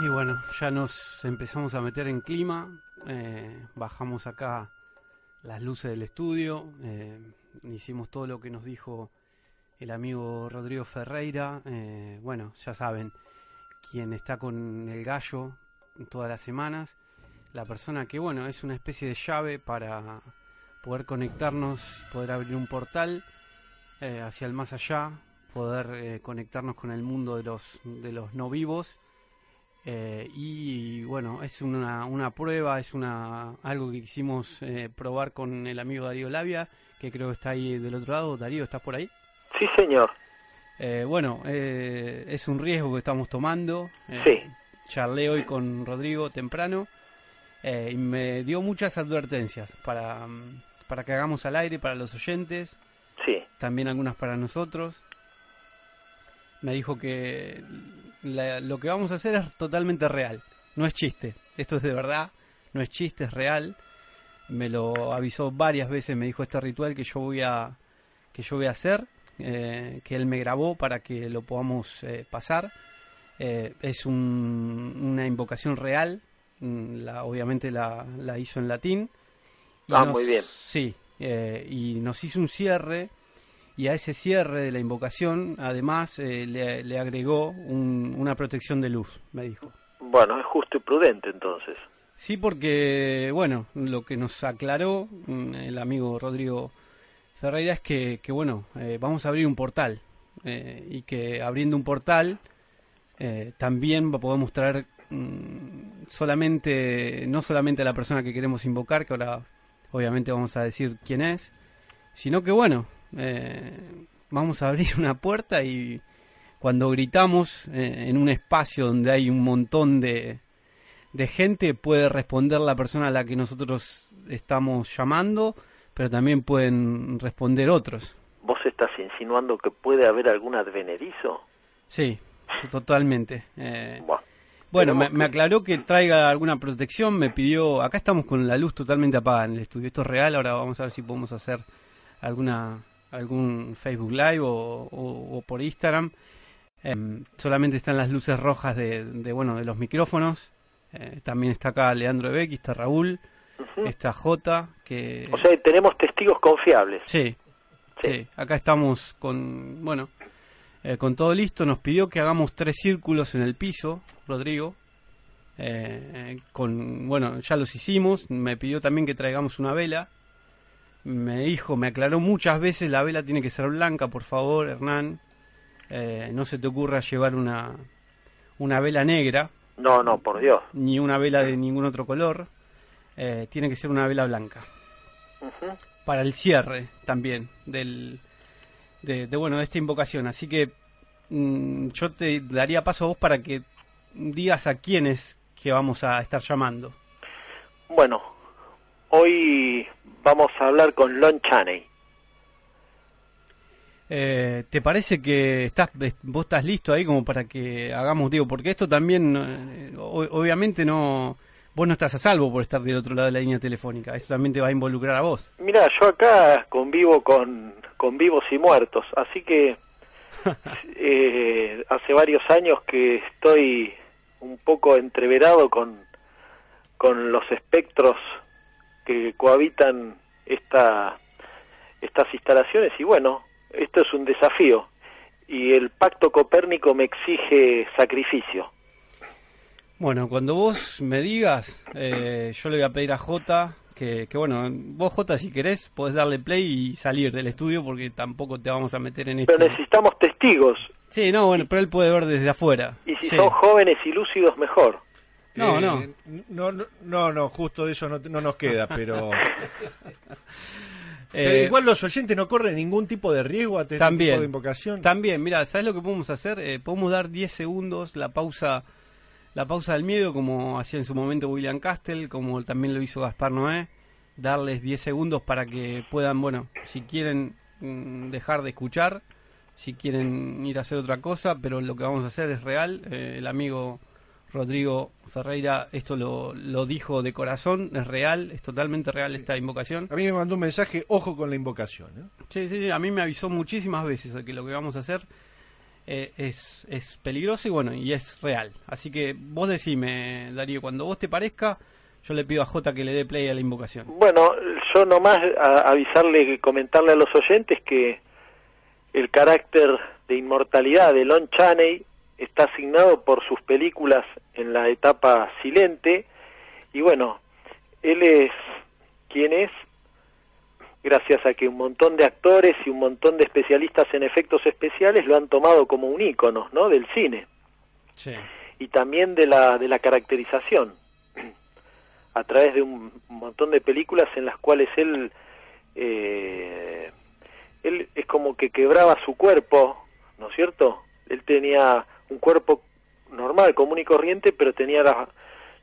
Y bueno, ya nos empezamos a meter en clima, eh, bajamos acá las luces del estudio, eh, hicimos todo lo que nos dijo el amigo Rodrigo Ferreira, eh, bueno, ya saben, quien está con el gallo todas las semanas, la persona que, bueno, es una especie de llave para poder conectarnos, poder abrir un portal hacia el más allá, poder conectarnos con el mundo de los, de los no vivos eh, y bueno, es una, una, prueba, es una algo que quisimos eh, probar con el amigo Darío Labia, que creo que está ahí del otro lado. Darío, ¿estás por ahí? Sí, señor. Eh, bueno, es un riesgo que estamos tomando. sí. Charlé hoy con Rodrigo temprano y me dio muchas advertencias para, para que hagamos al aire para los oyentes. Sí. También algunas para nosotros. Me dijo que lo que vamos a hacer es totalmente real, no es chiste, esto es de verdad, no es chiste, es real. Me lo avisó varias veces, me dijo este ritual que yo voy a que yo voy a hacer, eh, que él me grabó para que lo podamos eh, pasar. Eh, es una invocación real, mm, la, obviamente la, la, hizo en latín. ah, muy bien. Sí, y nos hizo un cierre y a ese cierre de la invocación además eh, le, agregó una protección de luz, me dijo. Bueno, es justo y prudente entonces. Sí, porque, bueno, lo que nos aclaró mm, el amigo Rodrigo Ferreira es que, que bueno, eh, vamos a abrir un portal eh, y que abriendo un portal también podemos traer mm, solamente, no solamente a la persona que queremos invocar, que ahora obviamente vamos a decir quién es, sino que bueno, eh, vamos a abrir una puerta y cuando gritamos eh, en un espacio donde hay un montón de, de gente, puede responder la persona a la que nosotros estamos llamando, pero también pueden responder otros. ¿Vos estás insinuando que puede haber algún advenedizo? Sí, totalmente. Eh, bueno, me, me, aclaró que traiga alguna protección, me pidió, acá estamos con la luz totalmente apagada en el estudio, esto es real, ahora vamos a ver si podemos hacer alguna algún Facebook Live o, por Instagram. Em, solamente están las luces rojas de, bueno de los micrófonos. Eh, también está acá Leandro Ebeck, está Raúl, está J. Que... O sea, tenemos testigos confiables. Sí, sí. acá estamos con, bueno, eh, con todo listo. Nos pidió que hagamos tres círculos en el piso, Rodrigo. Eh, con, bueno, ya los hicimos. Me pidió también que traigamos una vela me dijo, me aclaró muchas veces, la vela tiene que ser blanca, por favor, Hernán. Eh, no se te ocurra llevar una, una vela negra. No, no, por Dios. Ni una vela de ningún otro color. Eh, tiene que ser una vela blanca. Para el cierre también del, de, bueno, de esta invocación. Así que mm, yo te daría paso a vos para que digas a quiénes que vamos a estar llamando. Bueno, hoy vamos a hablar con Lon Chaney. Eh, ¿Te parece que estás, vos estás listo ahí como para que hagamos, digo, porque esto también, eh, obviamente no, vos no estás a salvo por estar del otro lado de la línea telefónica, esto también te va a involucrar a vos. Mira, yo acá convivo con, con vivos y muertos, así que eh, hace varios años que estoy un poco entreverado con, con los espectros que cohabitan esta, estas instalaciones y bueno, esto es un desafío y el pacto copérnico me exige sacrificio. Bueno, cuando vos me digas, eh, yo le voy a pedir a Jota que, que, bueno, vos Jota si querés podés darle play y salir del estudio porque tampoco te vamos a meter en esto. Pero necesitamos testigos. Sí, no, bueno, pero él puede ver desde afuera. Y si son jóvenes y lúcidos, mejor. No, no. no. No, no, justo eso no, no nos queda, pero... Pero igual los oyentes no corren ningún tipo de riesgo a este tipo de invocación. También, mira, ¿sabes lo que podemos hacer? Eh, podemos dar 10 segundos, la pausa la pausa del miedo, como hacía en su momento William Castle, como también lo hizo Gaspar Noé, darles 10 segundos para que puedan, bueno, si quieren mm, dejar de escuchar, si quieren ir a hacer otra cosa, pero lo que vamos a hacer es real. Eh, el amigo Rodrigo Ferreira esto lo, lo, dijo de corazón, es real, es totalmente real esta invocación. A mí me mandó un mensaje, ojo con la invocación. ¿eh? Sí, sí, a mí me avisó muchísimas veces de que lo que vamos a hacer eh, es, es peligroso y bueno, y es real. Así que vos decime, Darío, cuando vos te parezca, yo le pido a Jota que le dé play a la invocación. Bueno, yo nomás avisarle, comentarle a los oyentes que el carácter de inmortalidad de Lon Chaney está asignado por sus películas en la etapa silente y bueno, él es quien es gracias a que un montón de actores y un montón de especialistas en efectos especiales lo han tomado como un ícono, ¿no? del cine. Y también de la de la caracterización a través de un montón de películas en las cuales él eh, él es como que quebraba su cuerpo, ¿no es cierto? Él tenía un cuerpo normal, común y corriente, pero tenía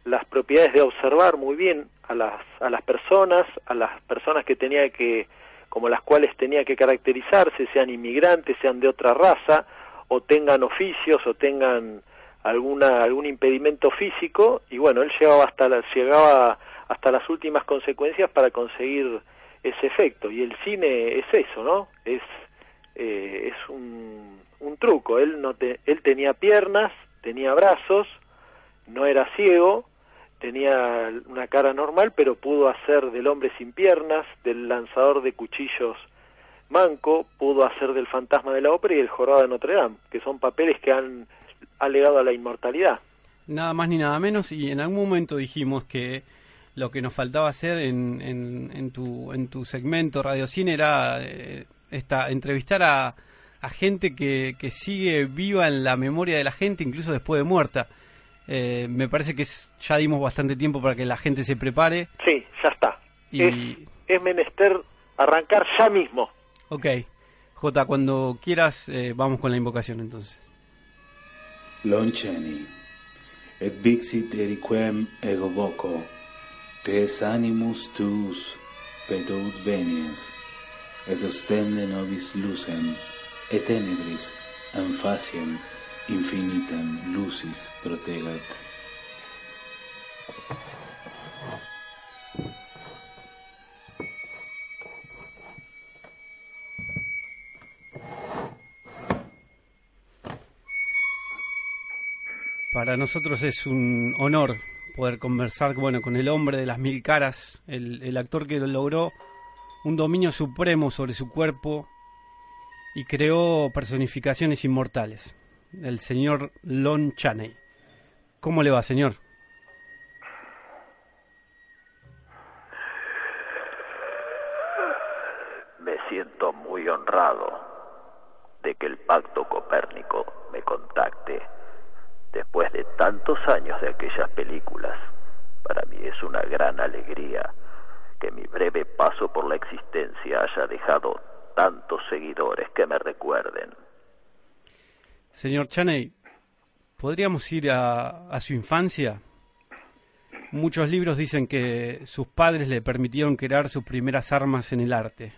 las propiedades de observar muy bien a las, a las personas, a las personas que tenía que, como las cuales tenía que caracterizarse, sean inmigrantes, sean de otra raza, o tengan oficios, o tengan alguna, algún impedimento físico, y bueno, él llegaba hasta, la, llegaba hasta las últimas consecuencias para conseguir ese efecto. Y el cine es eso, ¿no? Es, eh, es un, un truco. Él, no él tenía piernas, tenía brazos, no era ciego, tenía una cara normal, pero pudo hacer del hombre sin piernas, del lanzador de cuchillos manco, pudo hacer del fantasma de la ópera y el jorobado de Notre Dame, que son papeles que han, legado a la inmortalidad. Nada más ni nada menos, y en algún momento dijimos que lo que nos faltaba hacer en, en, tu, en tu segmento Radio Cine era eh, esta, entrevistar a, a gente que, que sigue viva en la memoria de la gente, incluso después de muerta. Eh, me parece que ya dimos bastante tiempo para que la gente se prepare. Sí, ya está. Y... Es, menester arrancar ya mismo. Ok. J, cuando quieras, eh, vamos con la invocación entonces. Lonceni, et vixit eriquem ego voco, tes animus tuus pedout venies, et ostende nobis lucem, et tenebris, anfaciem, infinitem lucis protegat. Para nosotros es un honor poder conversar bueno, con el hombre de las mil caras, el actor que logró un dominio supremo sobre su cuerpo y creó personificaciones inmortales el señor Lon Chaney. ¿Cómo le va, señor? Me siento muy honrado de que el Pacto Copérnico me contacte después de tantos años de aquellas películas. Para mí es una gran alegría que mi breve paso por la existencia haya dejado tantos seguidores que me recuerden. Señor Chaney, ¿podríamos ir a, su infancia? Muchos libros dicen que sus padres le permitieron crear sus primeras armas en el arte.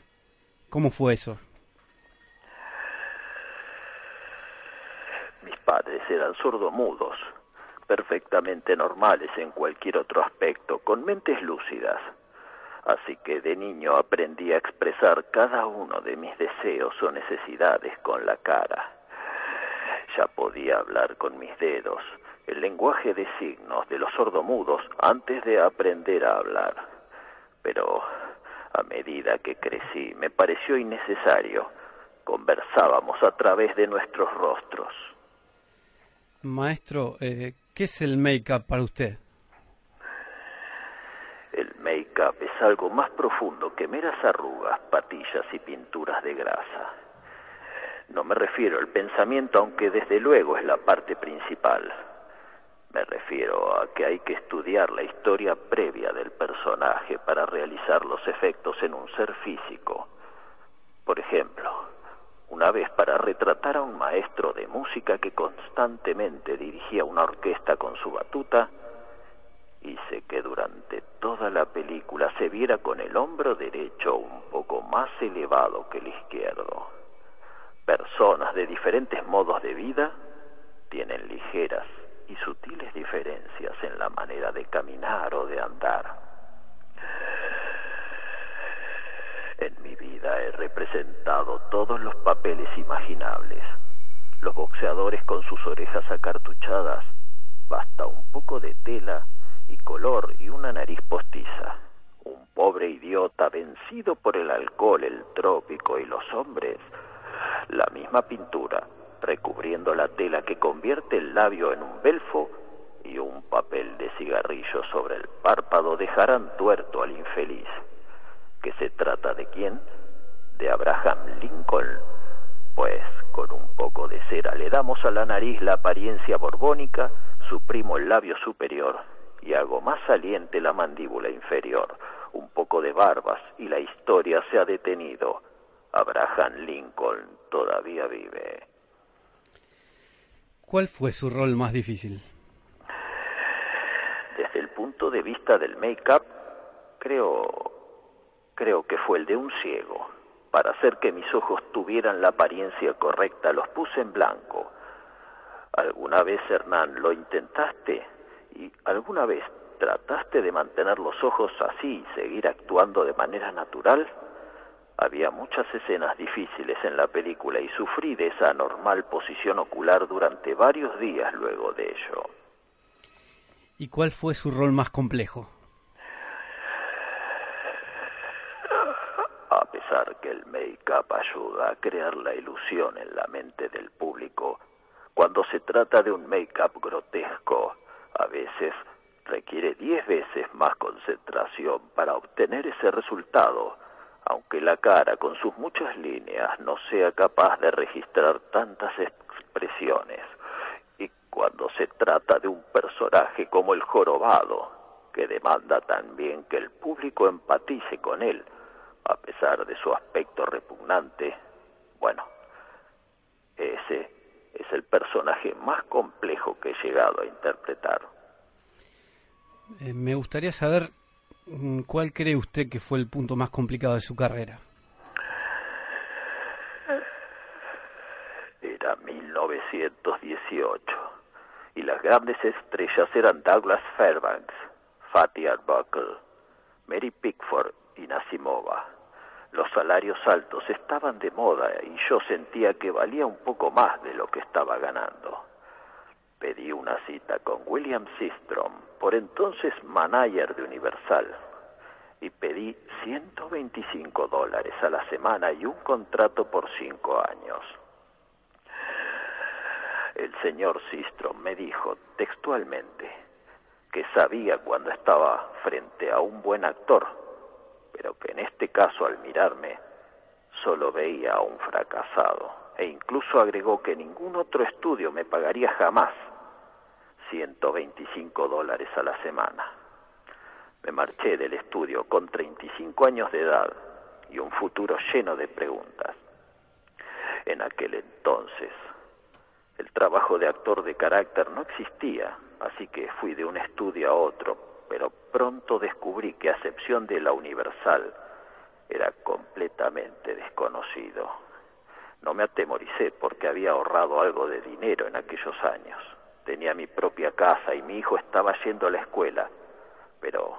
¿Cómo fue eso? Mis padres eran sordomudos, perfectamente normales en cualquier otro aspecto, con mentes lúcidas. Así que de niño aprendí a expresar cada uno de mis deseos o necesidades con la cara. Ya podía hablar con mis dedos, el lenguaje de signos de los sordomudos antes de aprender a hablar. Pero a medida que crecí me pareció innecesario. Conversábamos a través de nuestros rostros. Maestro, eh, ¿qué es el make-up para usted? El make-up es algo más profundo que meras arrugas, patillas y pinturas de grasa. No me refiero al pensamiento, aunque desde luego es la parte principal. Me refiero a que hay que estudiar la historia previa del personaje para realizar los efectos en un ser físico. Por ejemplo, una vez para retratar a un maestro de música que constantemente dirigía una orquesta con su batuta, hice que durante toda la película se viera con el hombro derecho un poco más elevado que el izquierdo. Personas de diferentes modos de vida tienen ligeras y sutiles diferencias en la manera de caminar o de andar. En mi vida he representado todos los papeles imaginables. Los boxeadores con sus orejas acartuchadas, basta un poco de tela y color y una nariz postiza. Un pobre idiota vencido por el alcohol, el trópico y los hombres. La misma pintura, recubriendo la tela que convierte el labio en un belfo y un papel de cigarrillo sobre el párpado dejarán tuerto al infeliz. ¿Que se trata de quién? De Abraham Lincoln. Pues con un poco de cera le damos a la nariz la apariencia borbónica, suprimo el labio superior y hago más saliente la mandíbula inferior, un poco de barbas y la historia se ha detenido. Abraham Lincoln todavía vive. ¿Cuál fue su rol más difícil? Desde el punto de vista del make-up, creo, creo que fue el de un ciego. Para hacer que mis ojos tuvieran la apariencia correcta, los puse en blanco. ¿Alguna vez, Hernán, lo intentaste? ¿Y alguna vez trataste de mantener los ojos así y seguir actuando de manera natural? Había muchas escenas difíciles en la película y sufrí de esa anormal posición ocular durante varios días luego de ello. ¿Y cuál fue su rol más complejo? A pesar que el make-up ayuda a crear la ilusión en la mente del público, cuando se trata de un make-up grotesco, a veces requiere diez veces más concentración para obtener ese resultado aunque la cara con sus muchas líneas no sea capaz de registrar tantas expresiones. Y cuando se trata de un personaje como el jorobado, que demanda también que el público empatice con él, a pesar de su aspecto repugnante, bueno, ese es el personaje más complejo que he llegado a interpretar. Eh, me gustaría saber ¿Cuál cree usted que fue el punto más complicado de su carrera? Era 1918 y las grandes estrellas eran Douglas Fairbanks, Fatty Arbuckle, Mary Pickford y Nasimova. Los salarios altos estaban de moda y yo sentía que valía un poco más de lo que estaba ganando. Pedí una cita con William Sistrom, por entonces manager de Universal, y pedí 125 dólares a la semana y un contrato por cinco años. El señor Sistrom me dijo textualmente que sabía cuando estaba frente a un buen actor, pero que en este caso al mirarme solo veía a un fracasado, e incluso agregó que ningún otro estudio me pagaría jamás 125 dólares a la semana. Me marché del estudio con 35 años de edad y un futuro lleno de preguntas. En aquel entonces, el trabajo de actor de carácter no existía, así que fui de un estudio a otro, pero pronto descubrí que a excepción de la Universal, era completamente desconocido. No me atemoricé porque había ahorrado algo de dinero en aquellos años. Tenía mi propia casa y mi hijo estaba yendo a la escuela, pero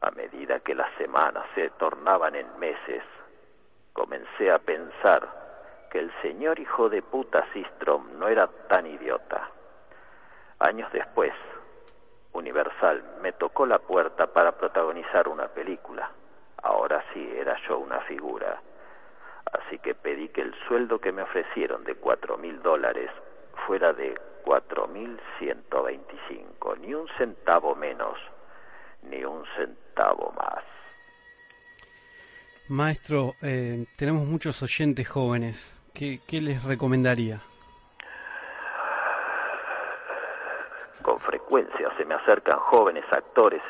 a medida que las semanas se tornaban en meses, comencé a pensar que el señor hijo de puta Sistrom no era tan idiota. Años después, Universal me tocó la puerta para protagonizar una película. Ahora sí era yo una figura. Así que pedí que el sueldo que me ofrecieron de cuatro mil dólares fuera de 4.125, ni un centavo menos, ni un centavo más. Maestro, eh, tenemos muchos oyentes jóvenes. ¿Qué, ¿Qué les recomendaría? Con frecuencia se me acercan jóvenes actores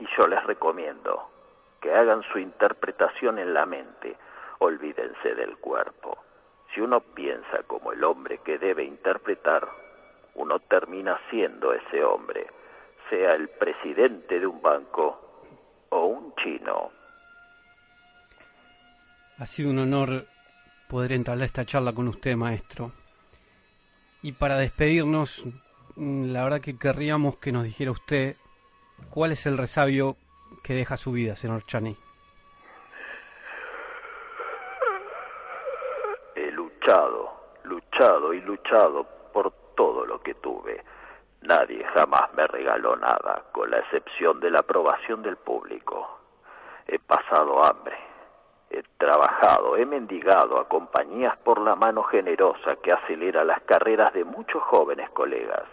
y yo les recomiendo que hagan su interpretación en la mente, olvídense del cuerpo. Si uno piensa como el hombre que debe interpretar, uno termina siendo ese hombre, sea el presidente de un banco o un chino. Ha sido un honor poder entablar esta charla con usted, maestro. Y para despedirnos, la verdad que querríamos que nos dijera usted cuál es el resabio que deja su vida, señor Chani. He luchado, luchado y luchado por todo lo que tuve. Nadie jamás me regaló nada, con la excepción de la aprobación del público. He pasado hambre, he trabajado, he mendigado a compañías por la mano generosa que acelera las carreras de muchos jóvenes colegas.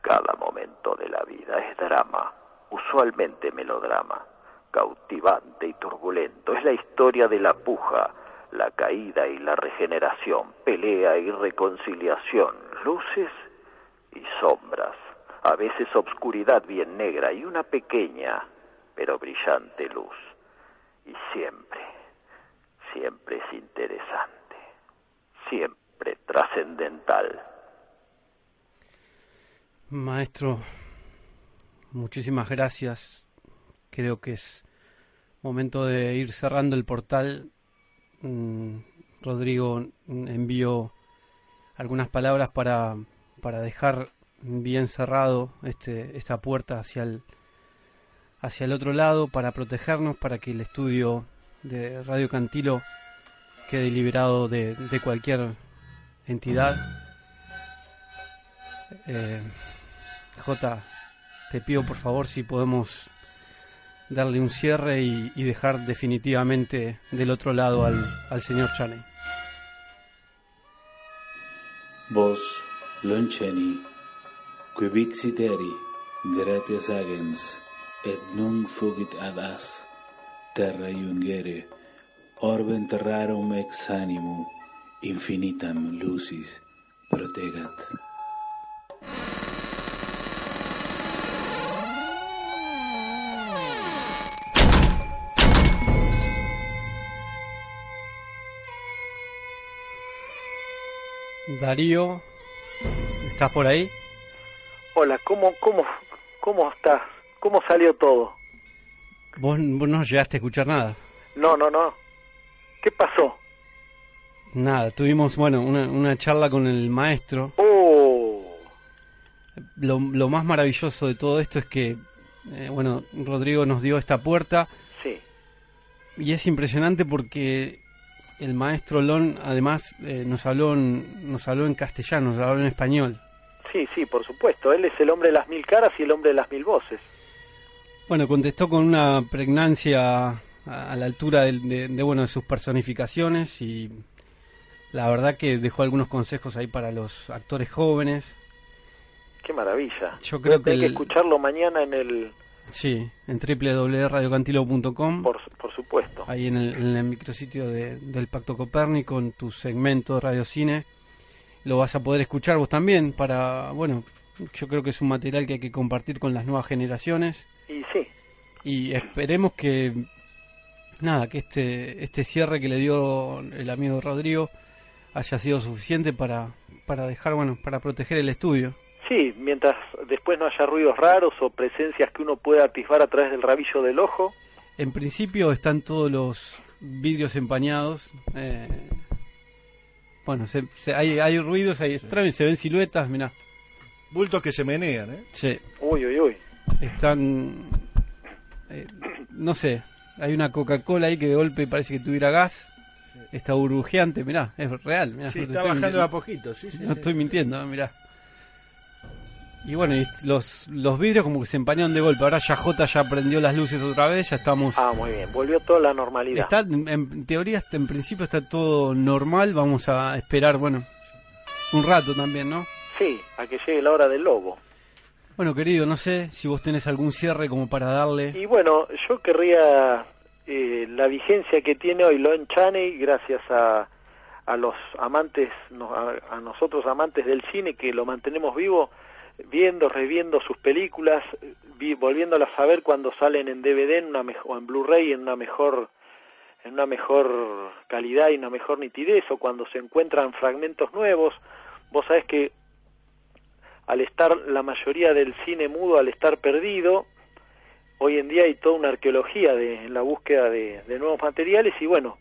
Cada momento de la vida es drama, usualmente melodrama, cautivante y turbulento. Es la historia de la puja, la caída y la regeneración, pelea y reconciliación, luces y sombras, a veces obscuridad bien negra y una pequeña pero brillante luz. Y siempre, siempre es interesante, siempre trascendental. Maestro, muchísimas gracias. Creo que es momento de ir cerrando el portal. Mm, Rodrigo envió algunas palabras para, para dejar bien cerrado este, esta puerta hacia el, hacia el otro lado, para protegernos, para que el estudio de Radio Cantilo quede liberado de, de cualquier entidad. Eh, J, te pido por favor si podemos darle un cierre y, dejar definitivamente del otro lado al, al señor Chaney. Vos, lonceni, qui vixiteri, gratias agens, et nunc fugit ad as, terra iungere, orbe terrarum ex animu, infinitam lucis protegat. Darío, ¿estás por ahí? Hola, ¿cómo, cómo, cómo estás? ¿Cómo salió todo? Vos, vos no llegaste a escuchar nada. No, no, no. ¿Qué pasó? Nada, tuvimos, bueno, una, una charla con el maestro. Oh, Lo, lo más maravilloso de todo esto es que, eh, bueno, Rodrigo nos dio esta puerta sí. y es impresionante porque el maestro Lon además eh, nos habló en, nos habló en castellano, nos habló en español. Sí, sí, por supuesto. Él es el hombre de las mil caras y el hombre de las mil voces. Bueno, contestó con una pregnancia a, a la altura de, de- de, bueno de sus personificaciones y la verdad que dejó algunos consejos ahí para los actores jóvenes. Qué maravilla. Yo creo Voy a tener que que escucharlo mañana en el... Sí, en www.radiocantilo.com. Por, por supuesto. ahí en el, en el micrositio de- del Pacto Copérnico, en tu segmento de Radio Cine. Lo vas a poder escuchar vos también para, bueno, yo creo que es un material que hay que compartir con las nuevas generaciones Y sí, y esperemos que, nada, que este, este cierre que le dio el amigo Rodrigo haya sido suficiente para, para dejar, bueno, para proteger el estudio. Sí, mientras después no haya ruidos raros o presencias que uno pueda atisbar a través del rabillo del ojo. En principio están todos los vidrios empañados. eh, bueno, se- se- hay, hay ruidos, hay extraños, se ven siluetas, mirá. Bultos que se menean, ¿eh? Sí, Uy, uy, uy. están... eh, no sé, hay una Coca-Cola ahí que de golpe parece que tuviera gas. Está burbujeante, mirá, es real. Mirá, Sí, no está bajando a poquito, sí, sí. No sí. estoy mintiendo, mirá. Y bueno, y los, los vidrios como que se empañaron de golpe. Ahora ya J ya prendió las luces otra vez, ya estamos... Ah, muy bien. Volvió toda la normalidad. Está, en, teoría, está- en principio está todo normal. Vamos a esperar, bueno, un rato también, ¿no? Sí, a que llegue la hora del lobo. Bueno, querido, no sé si vos tenés algún cierre como para darle. Y bueno, yo querría eh, la vigencia que tiene hoy Lon Chaney, gracias a, a los amantes, a, a nosotros amantes del cine, que lo mantenemos vivo, viendo, reviendo sus películas, vi- volviéndolas a ver cuando salen en DVD en una o en Blu-ray en una mejor en una mejor calidad y una mejor nitidez o cuando se encuentran fragmentos nuevos. Vos sabés que al estar la mayoría del cine mudo, al estar perdido, hoy en día hay toda una arqueología de, en la búsqueda de, de nuevos materiales y bueno,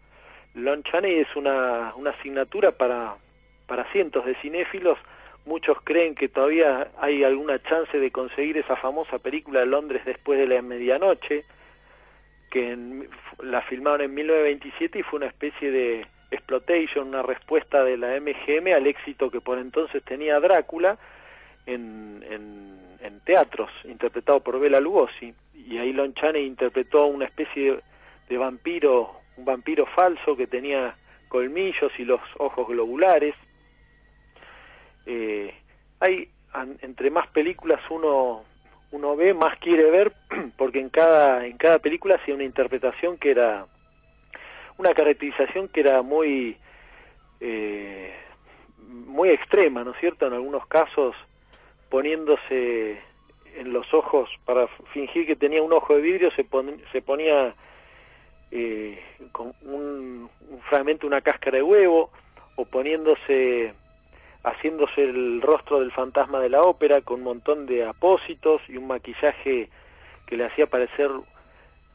Lon Chaney es una, una asignatura para, para cientos de cinéfilos muchos creen que todavía hay alguna chance de conseguir esa famosa película de Londres después de la medianoche, que la filmaron en 1927 y fue una especie de exploitation, una respuesta de la MGM al éxito que por entonces tenía Drácula en, en, teatros, interpretado por Bela Lugosi. Y ahí Lon Chaney interpretó una especie de vampiro, un vampiro falso que tenía colmillos y los ojos globulares eh, hay entre más películas uno uno ve más quiere ver porque en cada en cada película hacía una interpretación que era una caracterización que era muy eh, muy extrema no es cierto en algunos casos poniéndose en los ojos para fingir que tenía un ojo de vidrio se, se ponía eh, con un, un fragmento una cáscara de huevo o poniéndose haciéndose el rostro del fantasma de la ópera con un montón de apósitos y un maquillaje que le hacía parecer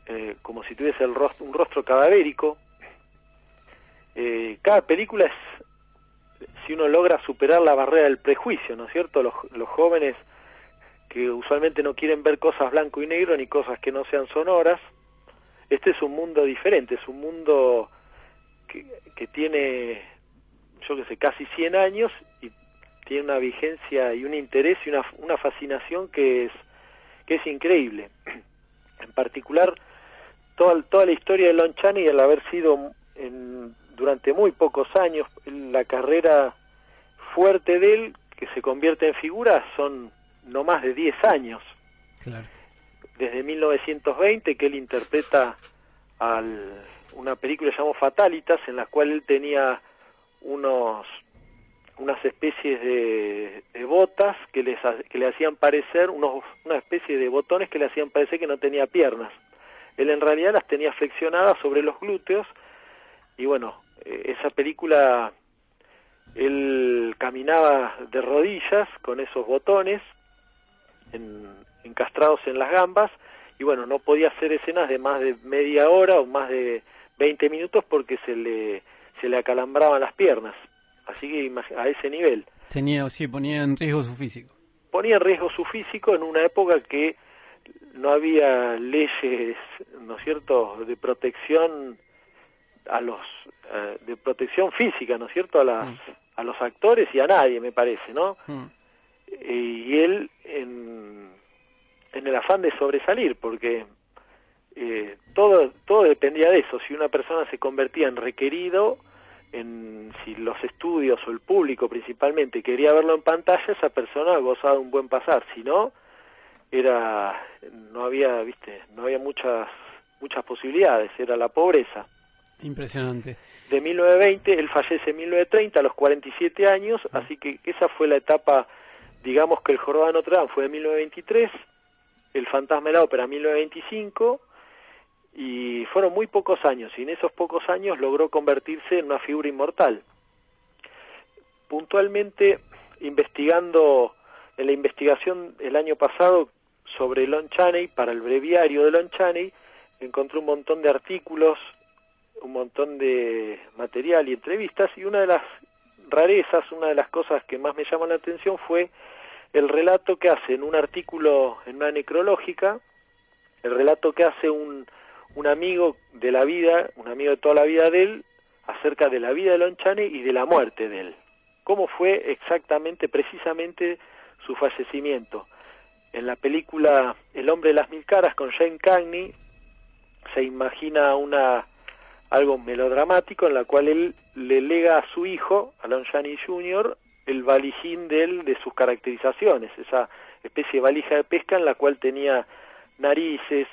eh, como si tuviese el un rostro cadavérico. Eh, cada película es, si uno logra superar la barrera del prejuicio, ¿no es cierto? Los, jóvenes que usualmente no quieren ver cosas blanco y negro ni cosas que no sean sonoras, este es un mundo diferente, es un mundo que tiene yo que sé, casi 100 años y tiene una vigencia y un interés y una, una fascinación que es, que es increíble. En particular, toda, toda la historia de Lon Chaney, al haber sido en, durante muy pocos años, la carrera fuerte de él, que se convierte en figura, son no más de 10 años. Desde 1920 que él interpreta al, una película llamada Fatalitas, en la cual él tenía unos unas especies de, botas que, les, que le hacían parecer, unos, una especie de botones que le hacían parecer que no tenía piernas. Él en realidad las tenía flexionadas sobre los glúteos y bueno, eh, esa película él caminaba de rodillas con esos botones encastrados en las gambas y bueno, no podía hacer escenas de más de media hora o más de 20 minutos porque se le se le acalambraban las piernas. Así que a ese nivel. Tenía, sí, ponía en riesgo su físico. Ponía en riesgo su físico en una época que no había leyes, ¿no es cierto?, de protección a los eh, de protección física, ¿no es cierto?, a las mm. a los actores y a nadie, me parece, ¿no? Mm. y él en, en el afán de sobresalir, porque eh, todo todo dependía de eso. Si una persona se convertía en requerido en si los estudios o el público principalmente quería verlo en pantalla, esa persona gozaba de un buen pasar, si no era no había, viste, no había muchas muchas posibilidades, era la pobreza. Impresionante. De 1920, él fallece en 1930 a los 47 años, así que esa fue la etapa, digamos que el Jorobado de Notre Dame fue de 1923, el Fantasma de la Ópera 1925 y fueron muy pocos años y en esos pocos años logró convertirse en una figura inmortal. Puntualmente, investigando en la investigación el año pasado sobre Lon Chaney, para el breviario de Lon Chaney, encontré un montón de artículos, un montón de material y entrevistas y una de las rarezas, una de las cosas que más me llamó la atención fue el relato que hace en un artículo en una necrológica, el relato que hace un un amigo de la vida, un amigo de toda la vida de él, acerca de la vida de Lon Chaney y de la muerte de él. ¿Cómo fue exactamente, precisamente, su fallecimiento? En la película El hombre de las mil caras con Jane Cagney se imagina una algo melodramático en la cual él le lega a su hijo, a Lon Chaney Jr., el valijín de él, de sus caracterizaciones, esa especie de valija de pesca en la cual tenía narices,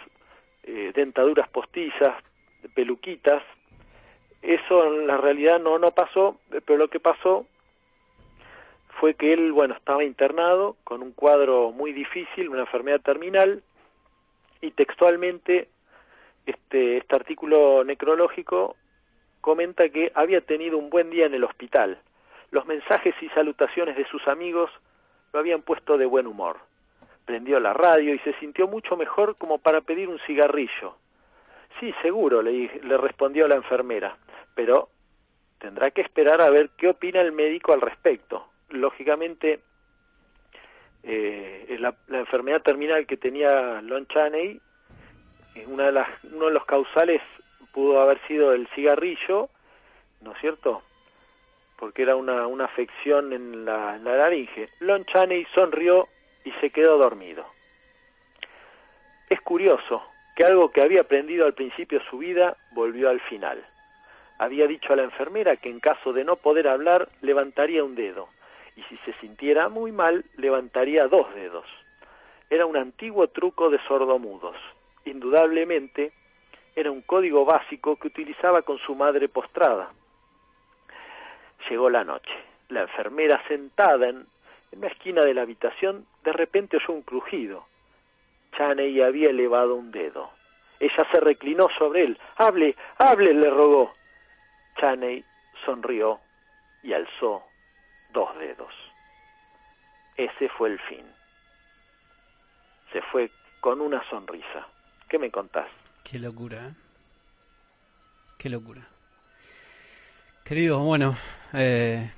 eh, dentaduras postizas, peluquitas. Eso en la realidad no, no pasó, pero lo que pasó fue que él, bueno, estaba internado con un cuadro muy difícil, una enfermedad terminal, y textualmente este, este artículo necrológico comenta que había tenido un buen día en el hospital. Los mensajes y salutaciones de sus amigos lo habían puesto de buen humor prendió la radio y se sintió mucho mejor como para pedir un cigarrillo. Sí, seguro, le, le respondió la enfermera, pero tendrá que esperar a ver qué opina el médico al respecto. Lógicamente, eh, la, enfermedad terminal que tenía Lon Chaney, una de las, uno de los causales pudo haber sido el cigarrillo, ¿no es cierto? Porque era una, una afección en la, la laringe. Lon Chaney sonrió y se quedó dormido. Es curioso que algo que había aprendido al principio de su vida volvió al final. Había dicho a la enfermera que en caso de no poder hablar levantaría un dedo y si se sintiera muy mal levantaría dos dedos. Era un antiguo truco de sordomudos. Indudablemente era un código básico que utilizaba con su madre postrada. Llegó la noche. La enfermera sentada en, en una esquina de la habitación de repente oyó un crujido. Chaney había elevado un dedo. Ella se reclinó sobre él. Hable, hable, le rogó. Chaney sonrió y alzó dos dedos. Ese fue el fin. Se fue con una sonrisa. ¿Qué me contás? Qué locura, ¿eh? Qué locura. Querido, bueno, eh,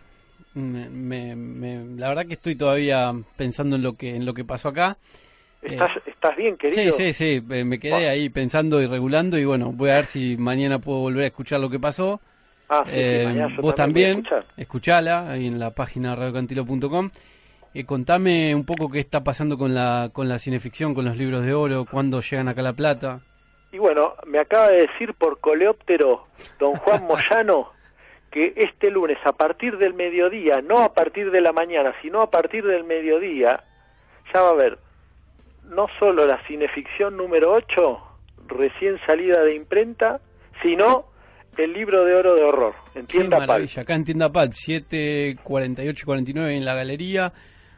la verdad que estoy todavía pensando en lo que en lo que pasó acá. ¿Estás, eh, ¿Estás bien, querido? Sí, sí, sí, me quedé ahí pensando y regulando y bueno, voy a ver si mañana puedo volver a escuchar lo que pasó. Ah, sí, eh, vos también, escuchala ahí en la página radiocantilo.com. Eh, contame un poco qué está pasando con la, con la cineficción, con los libros de oro, cuándo llegan acá a La Plata. Y bueno, me acaba de decir por coleóptero don Juan Moyano que este lunes a partir del mediodía, no a partir de la mañana, sino a partir del mediodía, ya va a haber no solo la cineficción número 8, recién salida de imprenta, sino el libro de oro de horror, en tienda maravilla, acá en tienda Palp, 748 49 en la galería.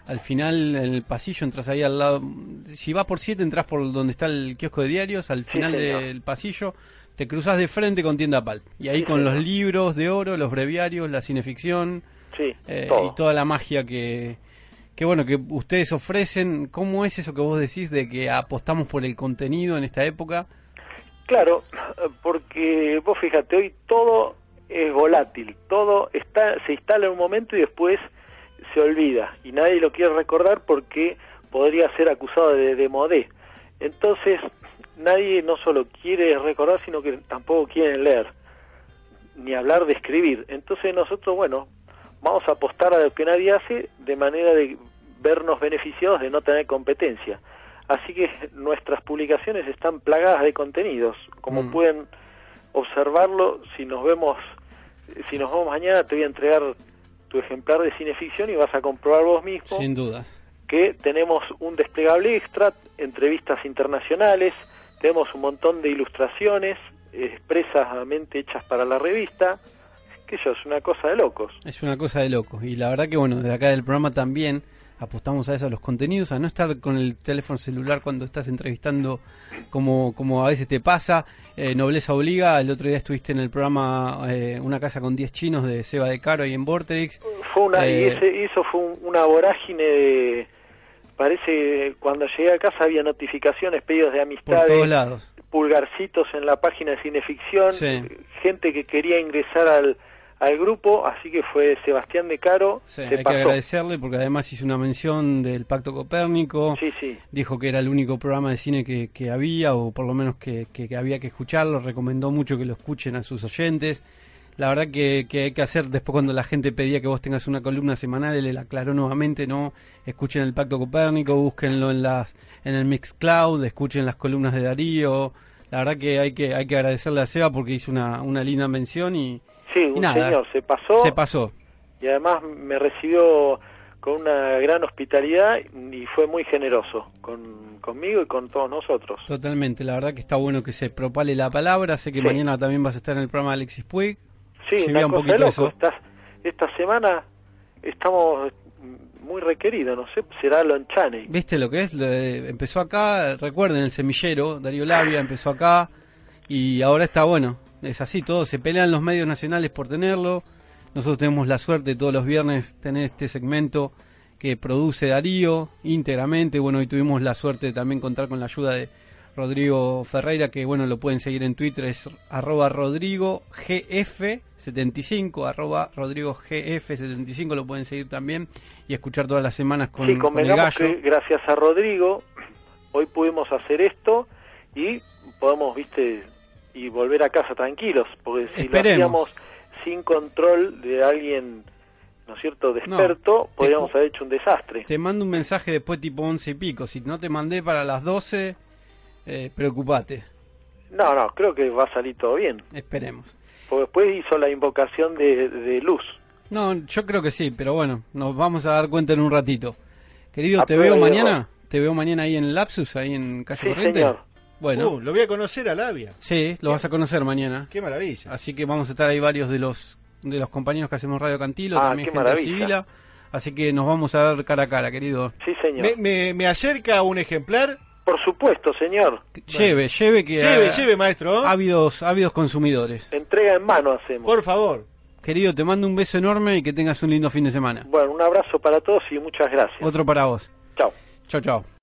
Al final, en el pasillo, entras ahí al lado. Si vas por 7, entras por donde está el kiosco de diarios. Al final del pasillo, te cruzas de frente con tienda Palp. Y ahí con los libros de oro, los breviarios, la cineficción. Eh, y toda la magia que, que bueno, que ustedes ofrecen. ¿Cómo es eso que vos decís de que apostamos por el contenido en esta época? Claro, porque vos fíjate, hoy todo es volátil, todo está, se instala en un momento y después se olvida y nadie lo quiere recordar porque podría ser acusado de, de modé. Entonces, nadie no solo quiere recordar, sino que tampoco quiere leer, ni hablar de escribir. Entonces nosotros, bueno, vamos a apostar a lo que nadie hace de manera de vernos beneficiados de no tener competencia. Así que nuestras publicaciones están plagadas de contenidos. Como mm. pueden observarlo, si nos vemos si nos vemos mañana te voy a entregar tu ejemplar de cineficción y vas a comprobar vos mismo. Sin duda. Que tenemos un desplegable extra, entrevistas internacionales, tenemos un montón de ilustraciones expresamente hechas para la revista, que eso es una cosa de locos. Es una cosa de locos. Y la verdad que bueno, desde acá del programa también apostamos a eso, a los contenidos, a no estar con el teléfono celular cuando estás entrevistando como, como a veces te pasa. Eh, Nobleza Obliga, el otro día estuviste en el programa eh, Una casa con 10 chinos de Seba de Caro ahí en Vortex. Fue una, y eh, ese, eso fue una vorágine de... Parece cuando llegué a casa había notificaciones, pedidos de amistad. Pulgarcitos en la página de Cineficción, gente que quería ingresar al al grupo, así que fue Sebastián de Caro. Sí, hay que agradecerle porque además hizo una mención del Pacto Copérnico. Sí, sí. Dijo que era el único programa de cine que, que había, o por lo menos que, que, había que escucharlo. Recomendó mucho que lo escuchen a sus oyentes. La verdad que, que, hay que hacer, después cuando la gente pedía que vos tengas una columna semanal, él le aclaró nuevamente, no, escuchen el Pacto Copérnico, búsquenlo en las en el Mixcloud, escuchen las columnas de Darío. La verdad que hay que hay que agradecerle a Seba porque hizo una, una linda mención y, Sí, un señor se pasó. Se pasó. Y además me recibió con una gran hospitalidad y fue muy generoso con, conmigo y con todos nosotros. Totalmente, la verdad que está bueno que se propale la palabra. Sé que mañana también vas a estar en el programa de Alexis Puig. Sí, una un poquito Eso. esta semana estamos muy requeridos, no sé, será Lonchane. ¿Viste lo que es? empezó acá, recuerden, el semillero, Darío Labia empezó acá y ahora está bueno es así, todos se pelean los medios nacionales por tenerlo. Nosotros tenemos la suerte todos los viernes tener este segmento que produce Darío íntegramente. Bueno, hoy tuvimos la suerte de también contar con la ayuda de Rodrigo Ferreira, que bueno, lo pueden seguir en Twitter, es arroba Rodrigo GF75, arroba Rodrigo GF75, lo pueden seguir también y escuchar todas las semanas con, sí, con el gallo. que gracias a Rodrigo hoy pudimos hacer esto y podemos, viste, y volver a casa tranquilos, porque si lo hacíamos sin control de alguien, ¿no es cierto?, de experto, podríamos haber hecho un desastre. Te mando un mensaje después tipo once y pico, si no te mandé para las doce eh, preocupate. No, no, creo que va a salir todo bien. Esperemos. Porque después hizo la invocación de, luz. No, yo creo que sí, pero bueno, nos vamos a dar cuenta en un ratito. Querido, ¿te veo mañana? ¿Te veo mañana ahí en Lapsus, ahí en Calle sí, Corriente? Señor. Bueno. Uh, lo voy a conocer a Labia. Sí, lo vas a conocer mañana. Qué maravilla. Así que vamos a estar ahí varios de los de los compañeros que hacemos Radio Cantilo, ah, también gente civil. Así que nos vamos a ver cara a cara, querido. Sí, señor. ¿Me, me acerca un ejemplar? Por supuesto, señor. Lleve, lleve que... Lleve, lleve, maestro. Ávidos, ávidos consumidores. Entrega en mano hacemos. Por favor. Querido, te mando un beso enorme y que tengas un lindo fin de semana. Bueno, un abrazo para todos y muchas gracias. Otro para vos. Chao. Chao, chao.